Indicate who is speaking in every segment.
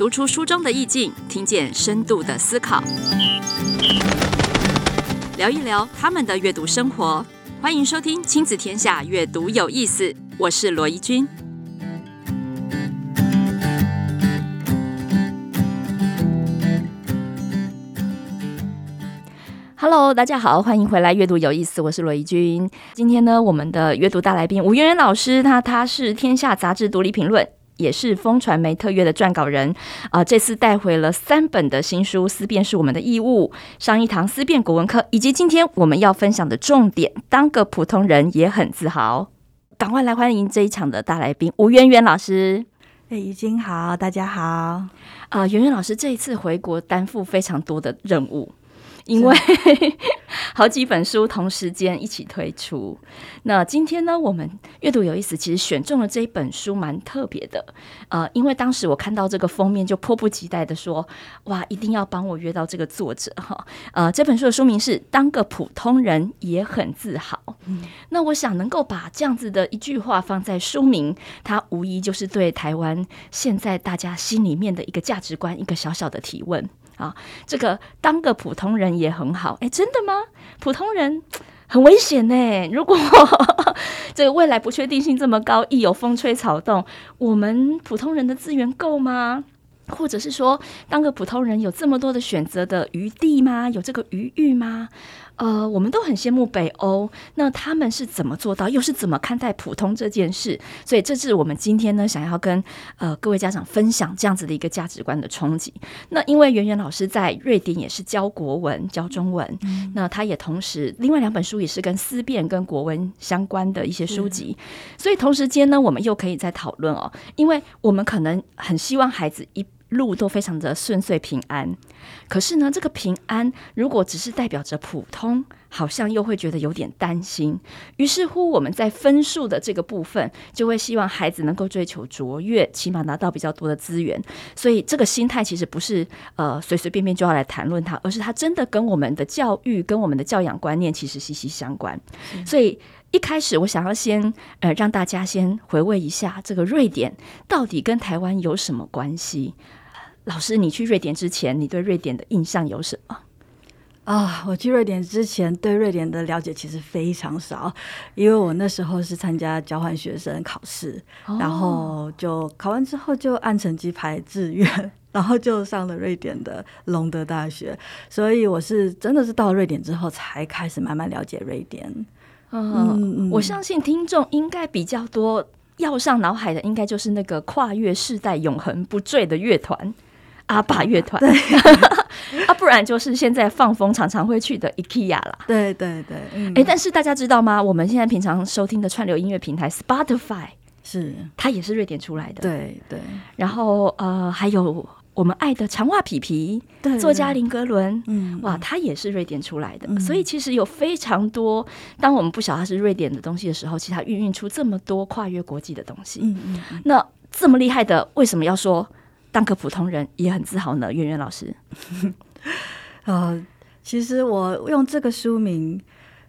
Speaker 1: 读出书中的意境，听见深度的思考，聊一聊他们的阅读生活。欢迎收听《亲子天下》，阅读有意思。我是罗怡君。Hello，大家好，欢迎回来。阅读有意思，我是罗怡君。今天呢，我们的阅读大来宾吴媛媛老师，他他是天下杂志独立评论。也是风传媒特约的撰稿人啊、呃，这次带回了三本的新书，《思辨是我们的义务》，上一堂思辨国文课，以及今天我们要分享的重点，当个普通人也很自豪。赶快来欢迎这一场的大来宾吴媛媛老师。
Speaker 2: 哎，已经好，大家好。啊、
Speaker 1: 呃，圆圆老师这一次回国担负非常多的任务。因为 好几本书同时间一起推出，那今天呢，我们阅读有意思，其实选中了这一本书蛮特别的，呃，因为当时我看到这个封面就迫不及待的说，哇，一定要帮我约到这个作者。哈，呃，这本书的书名是《当个普通人也很自豪》，嗯，那我想能够把这样子的一句话放在书名，它无疑就是对台湾现在大家心里面的一个价值观，一个小小的提问。啊，这个当个普通人也很好，哎，真的吗？普通人很危险呢。如果 这个未来不确定性这么高，一有风吹草动，我们普通人的资源够吗？或者是说，当个普通人有这么多的选择的余地吗？有这个余裕吗？呃，我们都很羡慕北欧，那他们是怎么做到？又是怎么看待普通这件事？所以，这是我们今天呢，想要跟呃各位家长分享这样子的一个价值观的冲击。那因为圆圆老师在瑞典也是教国文、教中文，嗯、那他也同时另外两本书也是跟思辨跟国文相关的一些书籍，嗯、所以同时间呢，我们又可以再讨论哦，因为我们可能很希望孩子一。路都非常的顺遂平安，可是呢，这个平安如果只是代表着普通，好像又会觉得有点担心。于是乎，我们在分数的这个部分，就会希望孩子能够追求卓越，起码拿到比较多的资源。所以，这个心态其实不是呃随随便便就要来谈论它，而是它真的跟我们的教育、跟我们的教养观念其实息息相关。嗯、所以。一开始，我想要先呃让大家先回味一下这个瑞典到底跟台湾有什么关系。老师，你去瑞典之前，你对瑞典的印象有什么？
Speaker 2: 啊，我去瑞典之前对瑞典的了解其实非常少，因为我那时候是参加交换学生考试，哦、然后就考完之后就按成绩排志愿，然后就上了瑞典的隆德大学，所以我是真的是到了瑞典之后才开始慢慢了解瑞典。
Speaker 1: 嗯，我相信听众应该比较多，要上脑海的应该就是那个跨越世代、永恒不坠的乐团阿爸乐团，对，啊，不然就是现在放风常常会去的 IKEA 啦。
Speaker 2: 对对对，哎、
Speaker 1: 嗯欸，但是大家知道吗？我们现在平常收听的串流音乐平台 Spotify
Speaker 2: 是
Speaker 1: 它也是瑞典出来的。
Speaker 2: 对对，
Speaker 1: 然后呃还有。我们爱的长袜皮皮，对作家林格伦，嗯，哇，他也是瑞典出来的，嗯、所以其实有非常多。当我们不晓得他是瑞典的东西的时候，其实他孕育出这么多跨越国际的东西。嗯嗯，嗯那这么厉害的，为什么要说当个普通人也很自豪呢？圆圆老师，
Speaker 2: 呃，其实我用这个书名，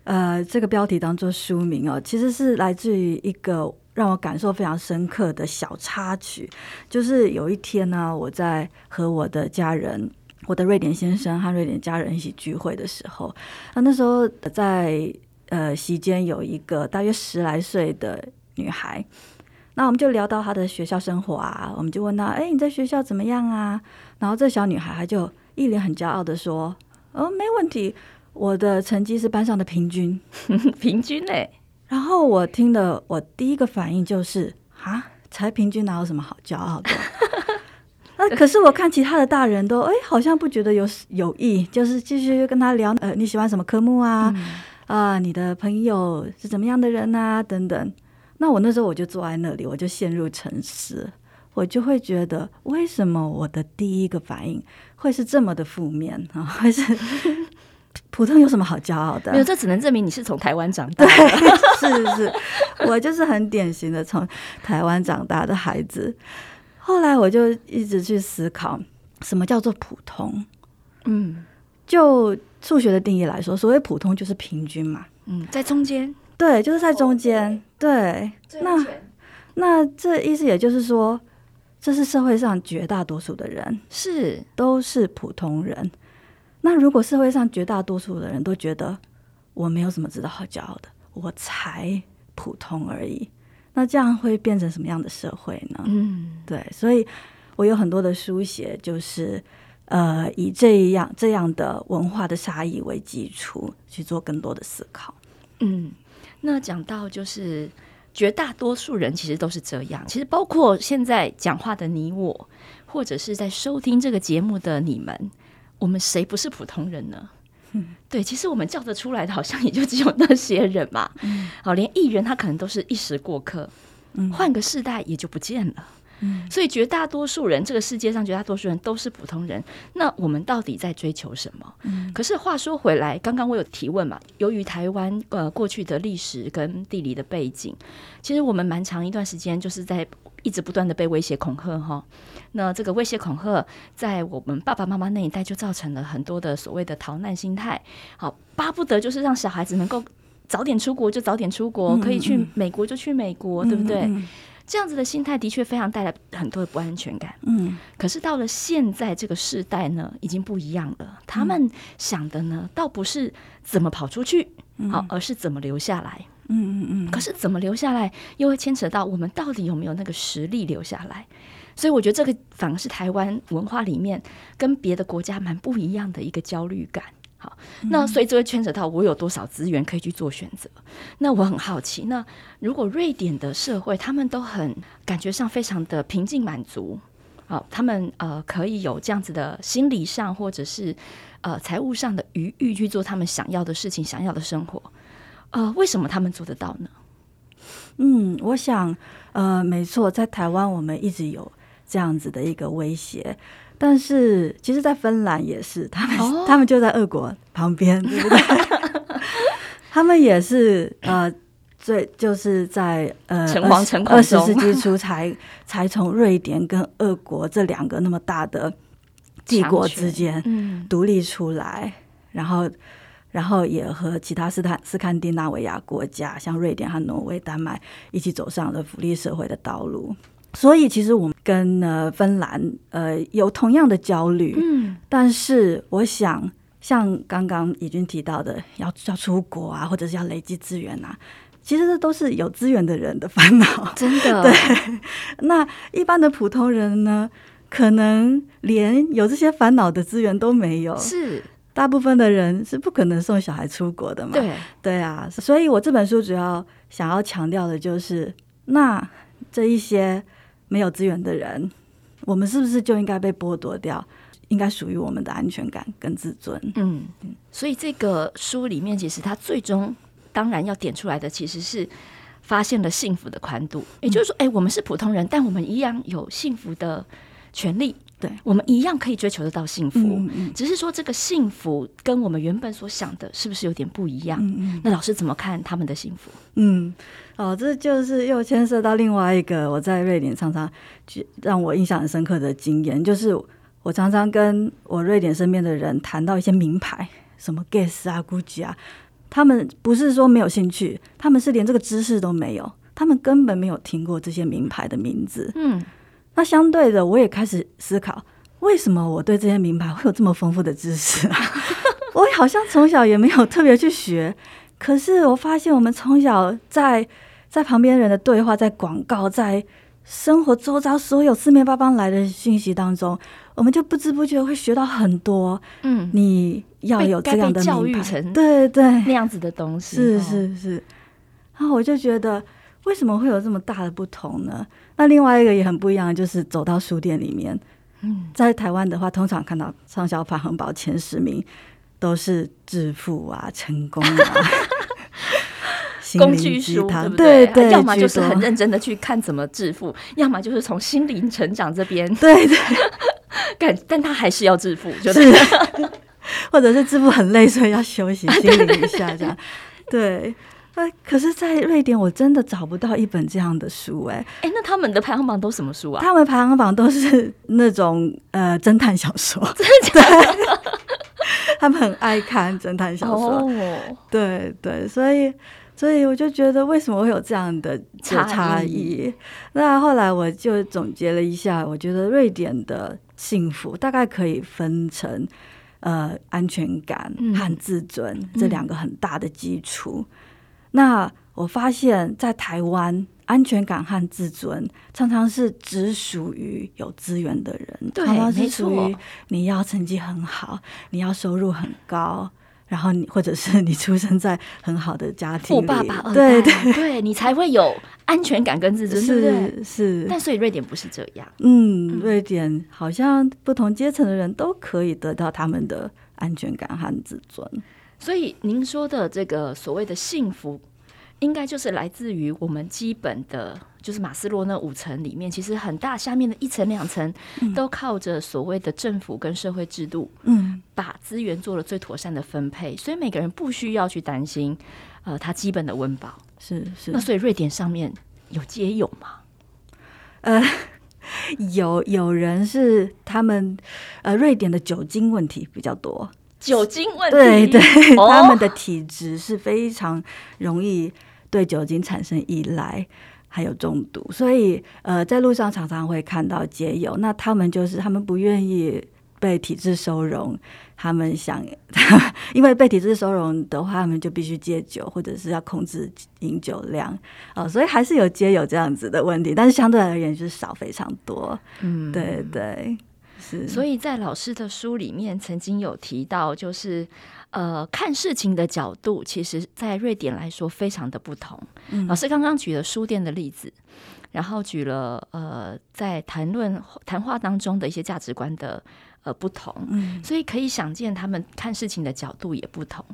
Speaker 2: 呃，这个标题当做书名哦，其实是来自于一个。让我感受非常深刻的小插曲，就是有一天呢，我在和我的家人，我的瑞典先生和瑞典家人一起聚会的时候，那那时候在呃席间有一个大约十来岁的女孩，那我们就聊到她的学校生活啊，我们就问她，哎，你在学校怎么样啊？然后这小女孩她就一脸很骄傲的说，哦，没问题，我的成绩是班上的平均，
Speaker 1: 平均嘞。
Speaker 2: 然后我听的，我第一个反应就是啊，才平均哪有什么好骄傲的？那可是我看其他的大人都哎，好像不觉得有有意，就是继续跟他聊，呃，你喜欢什么科目啊？嗯、啊，你的朋友是怎么样的人啊？等等。那我那时候我就坐在那里，我就陷入沉思，我就会觉得为什么我的第一个反应会是这么的负面啊？还是？普通有什么好骄傲的？
Speaker 1: 没有，这只能证明你是从台湾长大的。
Speaker 2: 是是是，我就是很典型的从台湾长大的孩子。后来我就一直去思考，什么叫做普通？嗯，就数学的定义来说，所谓普通就是平均嘛。
Speaker 1: 嗯，在中间。
Speaker 2: 对，就是在中间。对，那那这意思也就是说，这是社会上绝大多数的人，
Speaker 1: 是
Speaker 2: 都是普通人。那如果社会上绝大多数的人都觉得我没有什么值得好骄傲的，我才普通而已，那这样会变成什么样的社会呢？
Speaker 1: 嗯，
Speaker 2: 对，所以我有很多的书写，就是呃，以这样这样的文化的差异为基础去做更多的思考。
Speaker 1: 嗯，那讲到就是绝大多数人其实都是这样，其实包括现在讲话的你我，或者是在收听这个节目的你们。我们谁不是普通人呢？嗯，对，其实我们叫得出来的，好像也就只有那些人嘛。嗯，好，连艺人他可能都是一时过客，嗯，换个世代也就不见了。嗯，所以绝大多数人，这个世界上绝大多数人都是普通人。那我们到底在追求什么？嗯，可是话说回来，刚刚我有提问嘛，由于台湾呃过去的历史跟地理的背景，其实我们蛮长一段时间就是在。一直不断的被威胁恐吓哈，那这个威胁恐吓在我们爸爸妈妈那一代就造成了很多的所谓的逃难心态，好巴不得就是让小孩子能够早点出国就早点出国，可以去美国就去美国，对不对？这样子的心态的确非常带来很多的不安全感。嗯，可是到了现在这个时代呢，已经不一样了。他们想的呢，倒不是怎么跑出去，好，而是怎么留下来。嗯嗯嗯，可是怎么留下来，又会牵扯到我们到底有没有那个实力留下来。所以我觉得这个反而是台湾文化里面跟别的国家蛮不一样的一个焦虑感。好，那所以这会牵扯到我有多少资源可以去做选择。那我很好奇，那如果瑞典的社会他们都很感觉上非常的平静满足，好，他们呃可以有这样子的心理上或者是呃财务上的余裕去做他们想要的事情、想要的生活。呃，为什么他们做得到呢？
Speaker 2: 嗯，我想，呃，没错，在台湾我们一直有这样子的一个威胁，但是其实，在芬兰也是，他们、哦、他们就在俄国旁边，对不对？他们也是呃，最就是在呃二十世纪初才 才从瑞典跟俄国这两个那么大的帝国之间独立出来，嗯、然后。然后也和其他斯坦斯堪的纳维亚国家，像瑞典和挪威、丹麦一起走上了福利社会的道路。所以，其实我们跟呃芬兰呃有同样的焦虑。嗯，但是我想，像刚刚已经提到的，要要出国啊，或者是要累积资源啊，其实这都是有资源的人的烦恼。真的，对。那一般的普通人呢，可能连有这些烦恼的资源都没有。是。大部分的人是不可能送小孩出国的嘛？对对啊，所以我这本书主要想要强调的就是，那这一些没有资源的人，我们是不是就应该被剥夺掉应该属于我们的安全感跟自尊？嗯，
Speaker 1: 所以这个书里面其实它最终当然要点出来的其实是发现了幸福的宽度，也就是说，哎，我们是普通人，但我们一样有幸福的权利。对，我们一样可以追求得到幸福，嗯嗯，只是说这个幸福跟我们原本所想的是不是有点不一样？那老师怎么看他们的幸福？
Speaker 2: 嗯，哦，这就是又牵涉到另外一个我在瑞典常常让我印象很深刻的经验，就是我常常跟我瑞典身边的人谈到一些名牌，什么 Guess 啊、Gucci 啊，他们不是说没有兴趣，他们是连这个知识都没有，他们根本没有听过这些名牌的名字。嗯。那相对的，我也开始思考，为什么我对这些名牌会有这么丰富的知识啊？我好像从小也没有特别去学，可是我发现我们从小在在旁边人的对话，在广告，在生活周遭所有四面八方来的信息当中，我们就不知不觉会学到很多。嗯，你要有这样的
Speaker 1: 教育成
Speaker 2: 对对
Speaker 1: 那样子的东西，
Speaker 2: 是是是。然后我就觉得，为什么会有这么大的不同呢？那另外一个也很不一样，就是走到书店里面。嗯，在台湾的话，通常看到畅销排行榜前十名都是致富啊、成功啊、
Speaker 1: 工具书，对不对？对，要么就是很认真的去看怎么致富，要么就是从心灵成长这边。
Speaker 2: 对对，
Speaker 1: 但但他还是要致富，
Speaker 2: 就是，或者是致富很累，所以要休息，心灵一下这样。对。可是，在瑞典我真的找不到一本这样的书哎、欸、
Speaker 1: 哎，那他们的排行榜都什么书啊？
Speaker 2: 他们排行榜都是那种呃侦探小说，
Speaker 1: 真的假的？
Speaker 2: 他们很爱看侦探小说，哦、对对，所以所以我就觉得为什么会有这样的差异？差异。那后来我就总结了一下，我觉得瑞典的幸福大概可以分成呃安全感和自尊、嗯、这两个很大的基础。嗯、那我发现，在台湾，安全感和自尊常常是只属于有资源的人，
Speaker 1: 对，
Speaker 2: 常常是属于你要成绩很好，你要收入很高，然后你或者是你出生在很好的家庭里，
Speaker 1: 富爸爸二代，
Speaker 2: 对对。
Speaker 1: 对，你才会有安全感跟自尊，
Speaker 2: 是是。
Speaker 1: 但所以瑞典不是这样，
Speaker 2: 嗯，瑞典好像不同阶层的人都可以得到他们的安全感和自尊。
Speaker 1: 所以您说的这个所谓的幸福。应该就是来自于我们基本的，就是马斯洛那五层里面，其实很大下面的一层两层，都靠着所谓的政府跟社会制度，嗯，把资源做了最妥善的分配，所以每个人不需要去担心，呃，他基本的温饱
Speaker 2: 是是。
Speaker 1: 那所以瑞典上面有街友吗？
Speaker 2: 呃，有有人是他们，呃，瑞典的酒精问题比较多，
Speaker 1: 酒精问题，
Speaker 2: 对对，他们的体质是非常容易。对酒精产生依赖，还有中毒，所以呃，在路上常常会看到街友。那他们就是他们不愿意被体制收容，他们想，因为被体制收容的话，他们就必须戒酒，或者是要控制饮酒量哦，所以还是有街友这样子的问题，但是相对而言就是少非常多。嗯，对对是。
Speaker 1: 所以在老师的书里面曾经有提到，就是。呃，看事情的角度，其实，在瑞典来说非常的不同。嗯、老师刚刚举了书店的例子，然后举了呃，在谈论谈话当中的一些价值观的呃不同，嗯，所以可以想见他们看事情的角度也不同。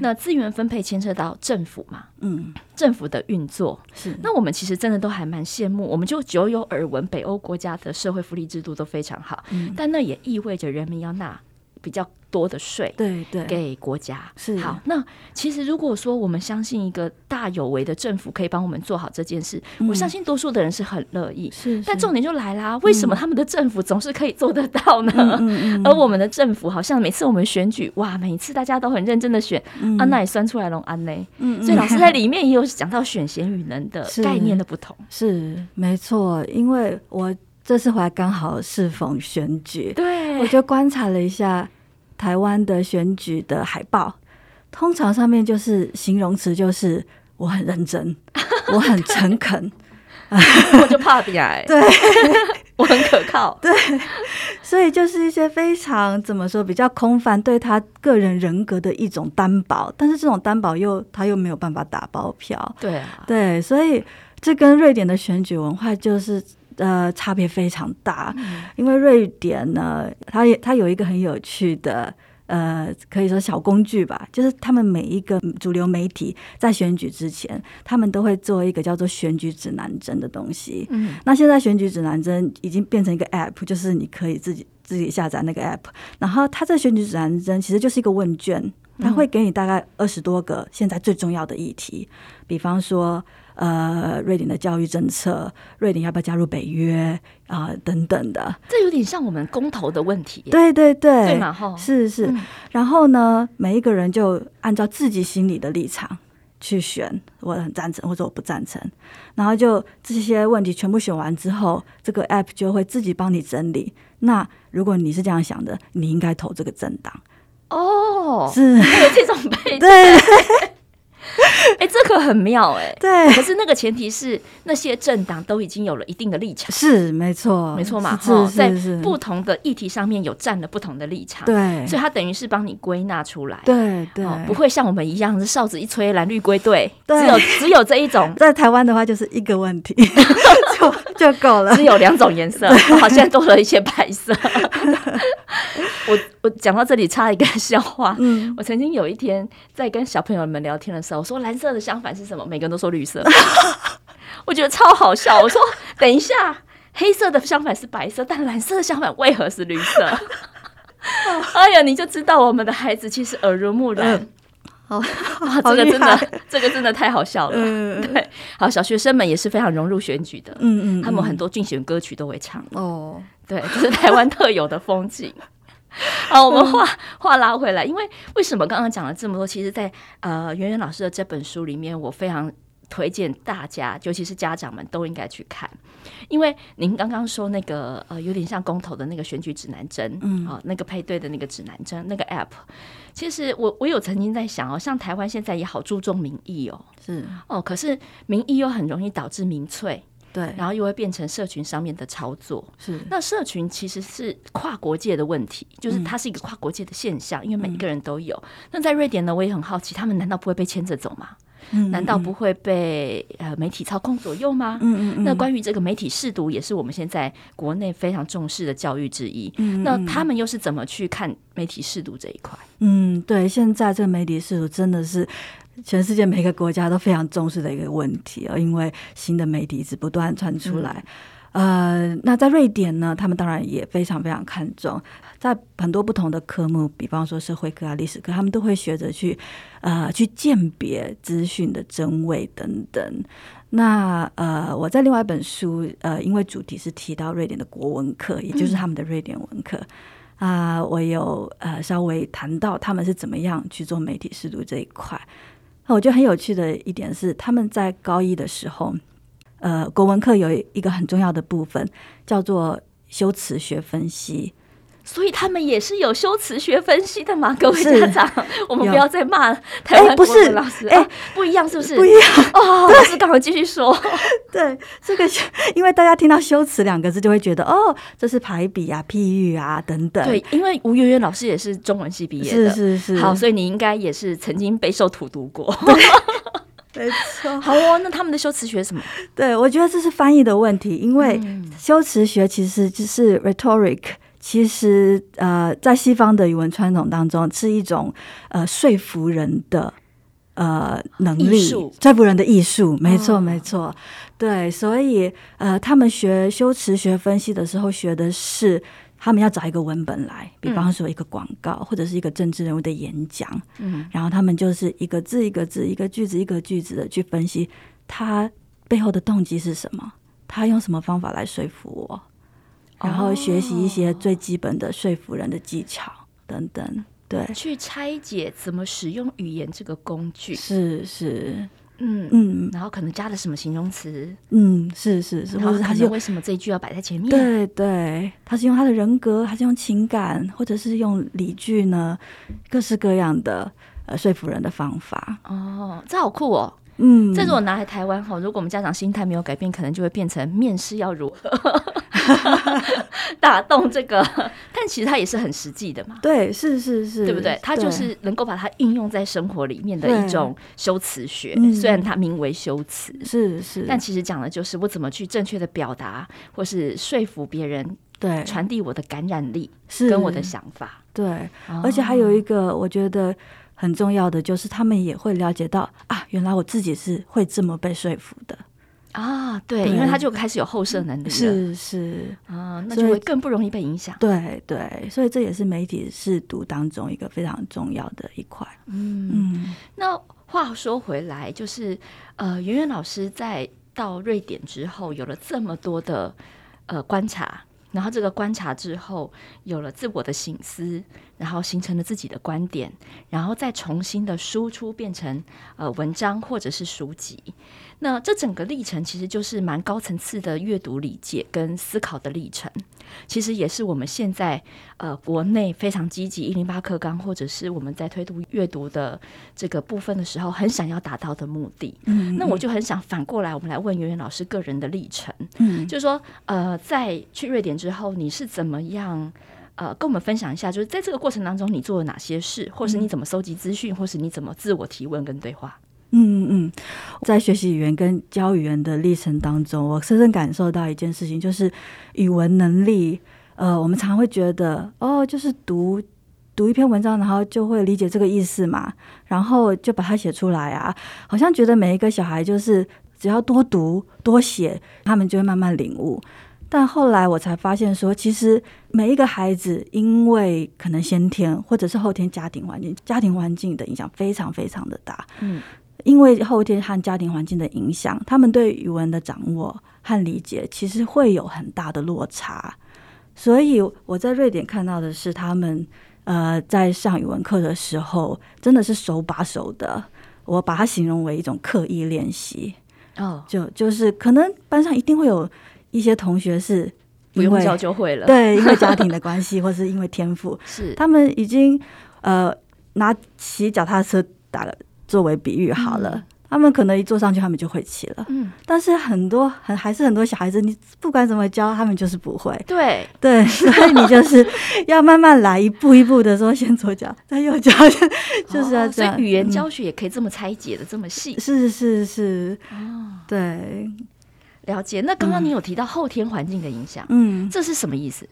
Speaker 1: 那资源分配牵涉到政府嘛，嗯，政府的运作。是。那我们其实真的都还蛮羡慕，我们就久有耳闻，北欧国家的社会福利制度都非常好，嗯，但那也意味着人民要纳比较多的税，
Speaker 2: 对对，给
Speaker 1: 国家
Speaker 2: 是
Speaker 1: 好。那其实如果说我们相信一个大有为的政府可以帮我们做好这件事，嗯、我相信多数的人是很乐意。是，是，但重点就来啦，为什么他们的政府总是可以做得到呢？嗯、而我们的政府好像每次我们选举，哇，每次大家都很认真的选，嗯、啊，那也算出来龙安呢。嗯，所以老师在里面也有讲到选贤与能的 概念的不同。
Speaker 2: 是，是没错，因为我这次回来刚好适逢选举，
Speaker 1: 对，
Speaker 2: 我就观察了一下。台湾的选举的海报，通常上面就是形容词，就是我很认真，我很诚恳，
Speaker 1: 我就怕比矮，
Speaker 2: 对，
Speaker 1: 我很可靠，
Speaker 2: 对，所以就是一些非常怎么说比较空泛，对他个人人格的一种担保，但是这种担保又他又没有办法打包票，
Speaker 1: 对啊，
Speaker 2: 对，所以这跟瑞典的选举文化就是。呃，差别非常大，因为瑞典呢，它也它有一个很有趣的呃，可以说小工具吧，就是他们每一个主流媒体在选举之前，他们都会做一个叫做选举指南针的东西。嗯，那现在选举指南针已经变成一个 App，就是你可以自己自己下载那个 App，然后它这选举指南针其实就是一个问卷，它会给你大概二十多个现在最重要的议题，比方说。呃，瑞典的教育政策，瑞典要不要加入北约啊、呃？等等的，
Speaker 1: 这有点像我们公投的问题。
Speaker 2: 对对对，
Speaker 1: 对嘛哈，
Speaker 2: 是是。嗯、然后呢，每一个人就按照自己心里的立场去选，我很赞成或者我不赞成。然后就这些问题全部选完之后，这个 app 就会自己帮你整理。那如果你是这样想的，你应该投这个政党。
Speaker 1: 哦，
Speaker 2: 是，
Speaker 1: 有这种背景。
Speaker 2: 对。
Speaker 1: 哎，这个很妙哎、欸，
Speaker 2: 对。
Speaker 1: 可是那个前提是那些政党都已经有了一定的立场，
Speaker 2: 是没错，
Speaker 1: 没错嘛。
Speaker 2: 是是，
Speaker 1: 在不同的议题上面有占了不同的立场，
Speaker 2: 对。
Speaker 1: 所以他等于是帮你归纳出来，
Speaker 2: 对对、
Speaker 1: 哦，不会像我们一样，是哨子一吹，蓝绿归队，只有只有这一种。
Speaker 2: 在台湾的话，就是一个问题 就就够了，
Speaker 1: 只有两种颜色，好像多了一些白色。我我讲到这里插一个笑话，嗯，我曾经有一天在跟小朋友们聊天的时候，我说蓝色的相反是什么？每个人都说绿色，我觉得超好笑。我说等一下，黑色的相反是白色，但蓝色的相反为何是绿色？哎呀，你就知道我们的孩子其实耳濡目染。嗯、好，哇，这个真的，这个真的太好笑了。嗯、对，好，小学生们也是非常融入选举的。嗯，嗯嗯，他们很多竞选歌曲都会唱。哦，对，这是台湾特有的风景。好，我们话话拉回来，因为为什么刚刚讲了这么多？其实在，在呃圆圆老师的这本书里面，我非常推荐大家，尤其是家长们都应该去看，因为您刚刚说那个呃有点像公投的那个选举指南针，嗯，啊、呃，那个配对的那个指南针，那个 app，其实我我有曾经在想哦，像台湾现在也好注重民意哦，
Speaker 2: 是
Speaker 1: 哦，可是民意又很容易导致民粹。
Speaker 2: 对，
Speaker 1: 然后又会变成社群上面的操作。
Speaker 2: 是，
Speaker 1: 那社群其实是跨国界的问题，就是它是一个跨国界的现象，嗯、因为每一个人都有。那在瑞典呢，我也很好奇，他们难道不会被牵着走吗？嗯，难道不会被呃媒体操控左右吗？嗯嗯，嗯。那关于这个媒体试读，也是我们现在国内非常重视的教育之一。嗯，那他们又是怎么去看媒体试读这一块？
Speaker 2: 嗯，对，现在这个媒体试读真的是。全世界每个国家都非常重视的一个问题啊，因为新的媒体一直不断传出来。呃，那在瑞典呢，他们当然也非常非常看重，在很多不同的科目，比方说社会科啊、历史课，他们都会学着去呃去鉴别资讯的真伪等等。那呃，我在另外一本书呃，因为主题是提到瑞典的国文课，也就是他们的瑞典文课啊，呃，我有呃稍微谈到他们是怎么样去做媒体试读这一块。我觉得很有趣的一点是，他们在高一的时候，呃，国文课有一个很重要的部分叫做修辞学分析。
Speaker 1: 所以他们也是有修辞学分析的嘛？各位家长，我们不要再骂台湾国文老师，哎、欸，不一样是不是？
Speaker 2: 不一样
Speaker 1: 哦。老师，赶快继续说。
Speaker 2: 对，这个，因为大家听到修辞两个字，就会觉得哦，这是排比啊、譬喻啊等等。
Speaker 1: 对，因为吴媛媛老师也是中文系毕业的，
Speaker 2: 是是是。
Speaker 1: 好，所以你应该也是曾经备受荼毒过。
Speaker 2: 没错。
Speaker 1: 好哦，那他们的修辞学什么？
Speaker 2: 对，我觉得这是翻译的问题，因为修辞学其实就是 rhetoric。其实，呃，在西方的语文传统当中，是一种呃说服人的呃能力，说服人的艺术。没错，没错。对，所以呃，他们学修辞学分析的时候，学的是他们要找一个文本来，比方说一个广告，嗯、或者是一个政治人物的演讲。嗯，然后他们就是一个字一个字，一个句子一个句子的去分析他背后的动机是什么，他用什么方法来说服我。然后学习一些最基本的说服人的技巧等等，对，
Speaker 1: 去拆解怎么使用语言这个工具，
Speaker 2: 是是，
Speaker 1: 嗯嗯，然后可能加了什么形容词，
Speaker 2: 嗯，是是是，或者他是
Speaker 1: 为什么这一句要摆在前面？
Speaker 2: 对对，他是用他的人格，还是用情感，或者是用理据呢？各式各样的呃说服人的方法。
Speaker 1: 哦，这好酷哦。
Speaker 2: 嗯，
Speaker 1: 这如果拿来台湾哈，如果我们家长心态没有改变，可能就会变成面试要如何？打动这个，但其实它也是很实际的嘛。
Speaker 2: 对，是是是，
Speaker 1: 对不对？它就是能够把它应用在生活里面的一种修辞学，虽然它名为修辞，
Speaker 2: 是是，
Speaker 1: 但其实讲的就是我怎么去正确的表达，或是说服别人，
Speaker 2: 对，
Speaker 1: 传递我的感染力，是。跟我的想法。
Speaker 2: 对，而且还有一个，我觉得。很重要的就是，他们也会了解到啊，原来我自己是会这么被说服的
Speaker 1: 啊，对，因为他就开始有后设能力了，
Speaker 2: 是是
Speaker 1: 啊，那就会更不容易被影响。
Speaker 2: 对对，所以这也是媒体试读当中一个非常重要的一块。
Speaker 1: 嗯嗯，那话说回来，就是呃，圆圆老师在到瑞典之后，有了这么多的呃观察。然后这个观察之后，有了自我的醒思，然后形成了自己的观点，然后再重新的输出变成呃文章或者是书籍。那这整个历程其实就是蛮高层次的阅读理解跟思考的历程。其实也是我们现在呃国内非常积极一零八课纲，或者是我们在推动阅读的这个部分的时候，很想要达到的目的。嗯，那我就很想反过来，我们来问圆圆老师个人的历程。嗯，就是说呃，在去瑞典之后，你是怎么样呃跟我们分享一下？就是在这个过程当中，你做了哪些事，或是你怎么搜集资讯，或是你怎么自我提问跟对话？
Speaker 2: 嗯嗯，在学习语言跟教语言的历程当中，我深深感受到一件事情，就是语文能力。呃，我们常会觉得，哦，就是读读一篇文章，然后就会理解这个意思嘛，然后就把它写出来啊，好像觉得每一个小孩就是只要多读多写，他们就会慢慢领悟。但后来我才发现说，其实每一个孩子，因为可能先天或者是后天家庭环境、家庭环境的影响非常非常的大，嗯。因为后天和家庭环境的影响，他们对语文的掌握和理解其实会有很大的落差。所以我在瑞典看到的是，他们呃在上语文课的时候，真的是手把手的。我把它形容为一种刻意练习。哦，就就是可能班上一定会有一些同学是
Speaker 1: 不用教就会了，
Speaker 2: 对，因为家庭的关系，或是因为天赋，
Speaker 1: 是他
Speaker 2: 们已经呃拿骑脚踏车打了作为比喻好了。嗯他们可能一坐上去，他们就会骑了。嗯，但是很多很还是很多小孩子，你不管怎么教，他们就是不会。
Speaker 1: 对
Speaker 2: 对，所以你就是要慢慢来，一步一步的说，先左脚，再右脚，就是要这样。哦，
Speaker 1: 所以语言教学也可以这么拆解的这么细。
Speaker 2: 是是是，哦，对。
Speaker 1: 了解，那刚刚你有提到后天环境的影响，
Speaker 2: 嗯，
Speaker 1: 这是什么意思？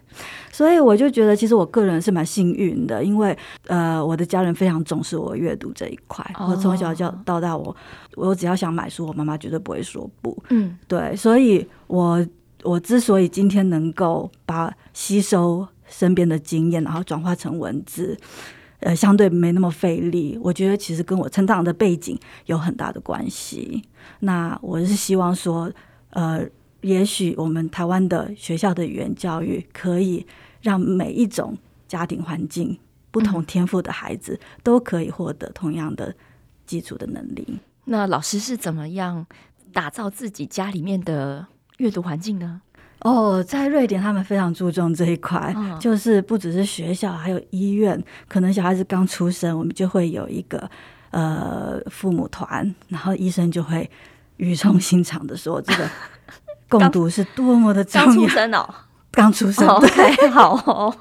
Speaker 2: 所以我就觉得，其实我个人是蛮幸运的，因为呃，我的家人非常重视我阅读这一块。哦、我从小教到大，我我只要想买书，我妈妈绝对不会说不。
Speaker 1: 嗯，
Speaker 2: 对，所以我我之所以今天能够把吸收身边的经验，然后转化成文字，呃，相对没那么费力，我觉得其实跟我成长的背景有很大的关系。那我是希望说。呃，也许我们台湾的学校的语言教育可以让每一种家庭环境、不同天赋的孩子都可以获得同样的基础的能力。
Speaker 1: 那老师是怎么样打造自己家里面的阅读环境呢？
Speaker 2: 哦，在瑞典，他们非常注重这一块，哦、就是不只是学校，还有医院。可能小孩子刚出生，我们就会有一个呃父母团，然后医生就会。语重心长的说：“这个 共读是多么的重要。”刚
Speaker 1: 出生哦，
Speaker 2: 刚出生，
Speaker 1: 对，好哦，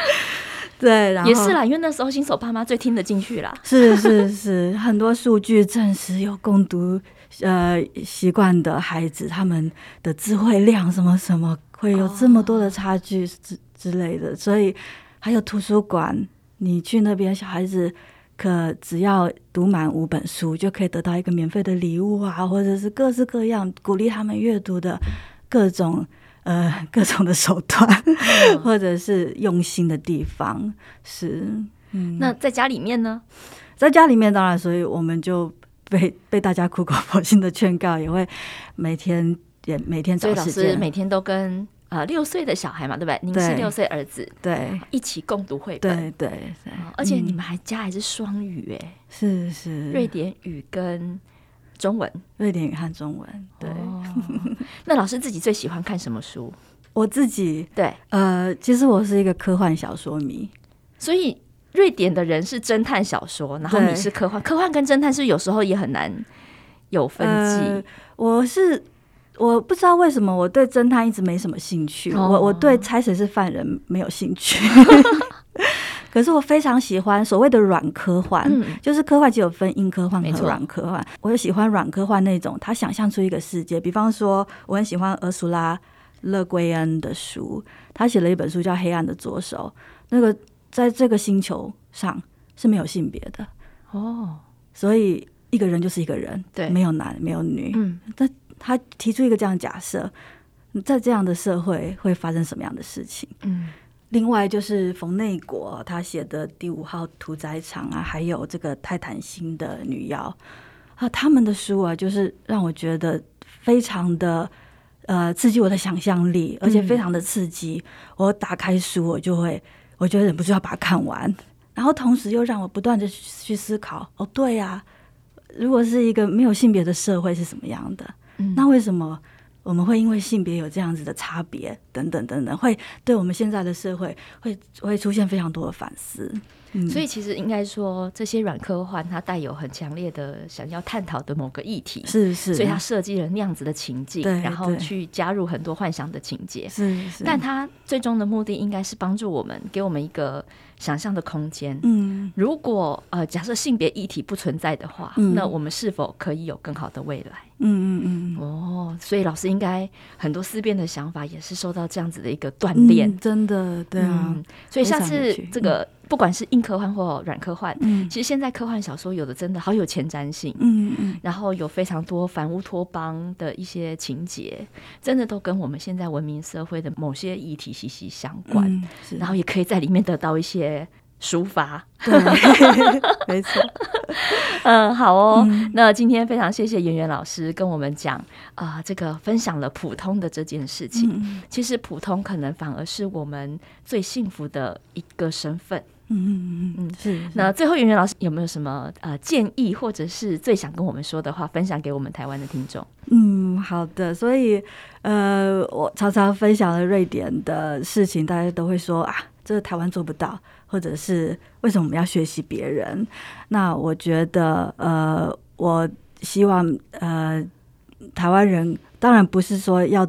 Speaker 2: 对，然后
Speaker 1: 也是啦，因为那时候新手爸妈最听得进去啦。
Speaker 2: 是是是，很多数据证实，有共读呃习惯的孩子，他们的智慧量什么什么会有这么多的差距之之类的。所以还有图书馆，你去那边，小孩子。可只要读满五本书，就可以得到一个免费的礼物啊，或者是各式各样鼓励他们阅读的各种呃 各种的手段，嗯、或者是用心的地方是。嗯，
Speaker 1: 那在家里面呢？
Speaker 2: 在家里面当然，所以我们就被被大家苦口婆心的劝告，也会每天也每天找时间，
Speaker 1: 每天都跟。啊，六岁的小孩嘛，对不对？您是六岁儿子，
Speaker 2: 对，
Speaker 1: 一起共读绘本，
Speaker 2: 对。
Speaker 1: 而且你们还家还是双语，哎，
Speaker 2: 是是，
Speaker 1: 瑞典语跟中文，
Speaker 2: 瑞典语和中文，对。
Speaker 1: 那老师自己最喜欢看什么书？
Speaker 2: 我自己
Speaker 1: 对，
Speaker 2: 呃，其实我是一个科幻小说迷，
Speaker 1: 所以瑞典的人是侦探小说，然后你是科幻，科幻跟侦探是有时候也很难有分际。
Speaker 2: 我是。我不知道为什么我对侦探一直没什么兴趣，哦、我我对猜谁是犯人没有兴趣。可是我非常喜欢所谓的软科幻，嗯、就是科幻只有分硬科幻和软科幻。我就喜欢软科幻那种，他想象出一个世界。比方说，我很喜欢俄苏拉·勒圭恩的书，他写了一本书叫《黑暗的左手》。那个在这个星球上是没有性别的
Speaker 1: 哦，
Speaker 2: 所以一个人就是一个人，对，没有男没有女，
Speaker 1: 嗯，
Speaker 2: 但。他提出一个这样假设，在这样的社会会发生什么样的事情？
Speaker 1: 嗯，
Speaker 2: 另外就是冯内国他写的《第五号屠宰场》啊，还有这个泰坦星的女妖啊，他们的书啊，就是让我觉得非常的呃刺激我的想象力，而且非常的刺激。嗯、我打开书，我就会我就忍不住要把它看完，然后同时又让我不断的去思考。哦，对呀，如果是一个没有性别的社会是什么样的？那为什么我们会因为性别有这样子的差别等等等等，会对我们现在的社会会会出现非常多的反思。嗯，
Speaker 1: 所以其实应该说，这些软科幻它带有很强烈的想要探讨的某个议题，
Speaker 2: 是是，
Speaker 1: 所以它设计了那样子的情境，然后去加入很多幻想的情节，
Speaker 2: 是是。
Speaker 1: 但它最终的目的应该是帮助我们，给我们一个。想象的空间。
Speaker 2: 嗯，
Speaker 1: 如果呃，假设性别议题不存在的话，嗯、那我们是否可以有更好的未来？
Speaker 2: 嗯嗯嗯。
Speaker 1: 哦，所以老师应该很多思辨的想法也是受到这样子的一个锻炼、
Speaker 2: 嗯。真的，对啊。
Speaker 1: 嗯、所以下次这个。嗯不管是硬科幻或软科幻，
Speaker 2: 嗯，
Speaker 1: 其实现在科幻小说有的真的好有前瞻性，
Speaker 2: 嗯嗯，
Speaker 1: 然后有非常多反乌托邦的一些情节，真的都跟我们现在文明社会的某些议题息息相关，
Speaker 2: 嗯，
Speaker 1: 然后也可以在里面得到一些抒发，
Speaker 2: 对，没错。
Speaker 1: 嗯，好哦。嗯、那今天非常谢谢圆圆老师跟我们讲啊、呃，这个分享了普通的这件事情。嗯、其实普通可能反而是我们最幸福的一个身份。嗯嗯嗯嗯，是，是。那最后圆圆老师有没有什么呃建议，或者是最想跟我们说的话，分享给我们台湾的听众？
Speaker 2: 嗯，好的。所以呃，我常常分享了瑞典的事情，大家都会说啊，这个台湾做不到，或者是为什么我们要学习别人？那我觉得呃，我希望呃，台湾人当然不是说要。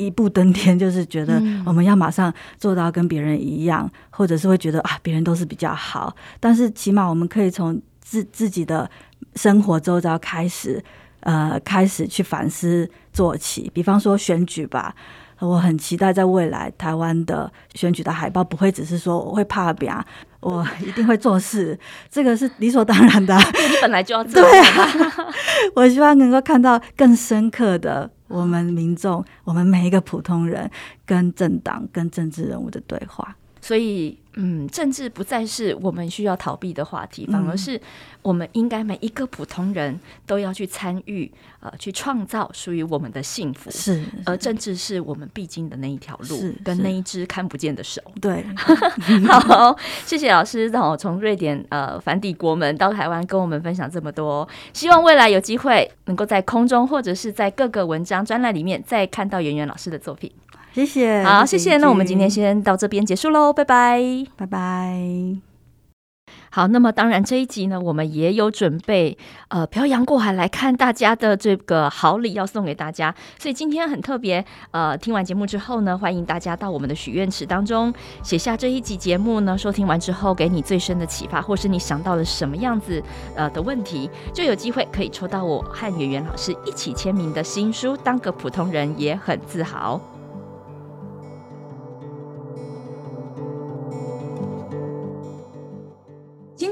Speaker 2: 一步登天，就是觉得我们要马上做到跟别人一样，嗯、或者是会觉得啊，别人都是比较好。但是起码我们可以从自自己的生活周遭开始，呃，开始去反思做起。比方说选举吧，我很期待在未来台湾的选举的海报不会只是说我会怕别人，我一定会做事，这个是理所当然的。
Speaker 1: 你本来就要这样。
Speaker 2: 对啊，我希望能够看到更深刻的。我们民众，我们每一个普通人，跟政党、跟政治人物的对话。
Speaker 1: 所以，嗯，政治不再是我们需要逃避的话题，反而是我们应该每一个普通人都要去参与，呃，去创造属于我们的幸福。是，而政治是我们必经的那一条路，是跟那一只看不见的手。对，好，谢谢老师，让我从瑞典呃返抵国门到台湾，跟我们分享这么多。希望未来有机会能够在空中或者是在各个文章专栏里面再看到圆圆老师的作品。
Speaker 2: 谢谢，
Speaker 1: 好，谢谢。那我们今天先到这边结束喽，拜拜，
Speaker 2: 拜拜。
Speaker 1: 好，那么当然这一集呢，我们也有准备，呃，漂洋过海来看大家的这个好礼要送给大家，所以今天很特别，呃，听完节目之后呢，欢迎大家到我们的许愿池当中写下这一集节目呢，收听完之后给你最深的启发，或是你想到了什么样子呃的问题，就有机会可以抽到我和圆圆老师一起签名的新书《当个普通人也很自豪》。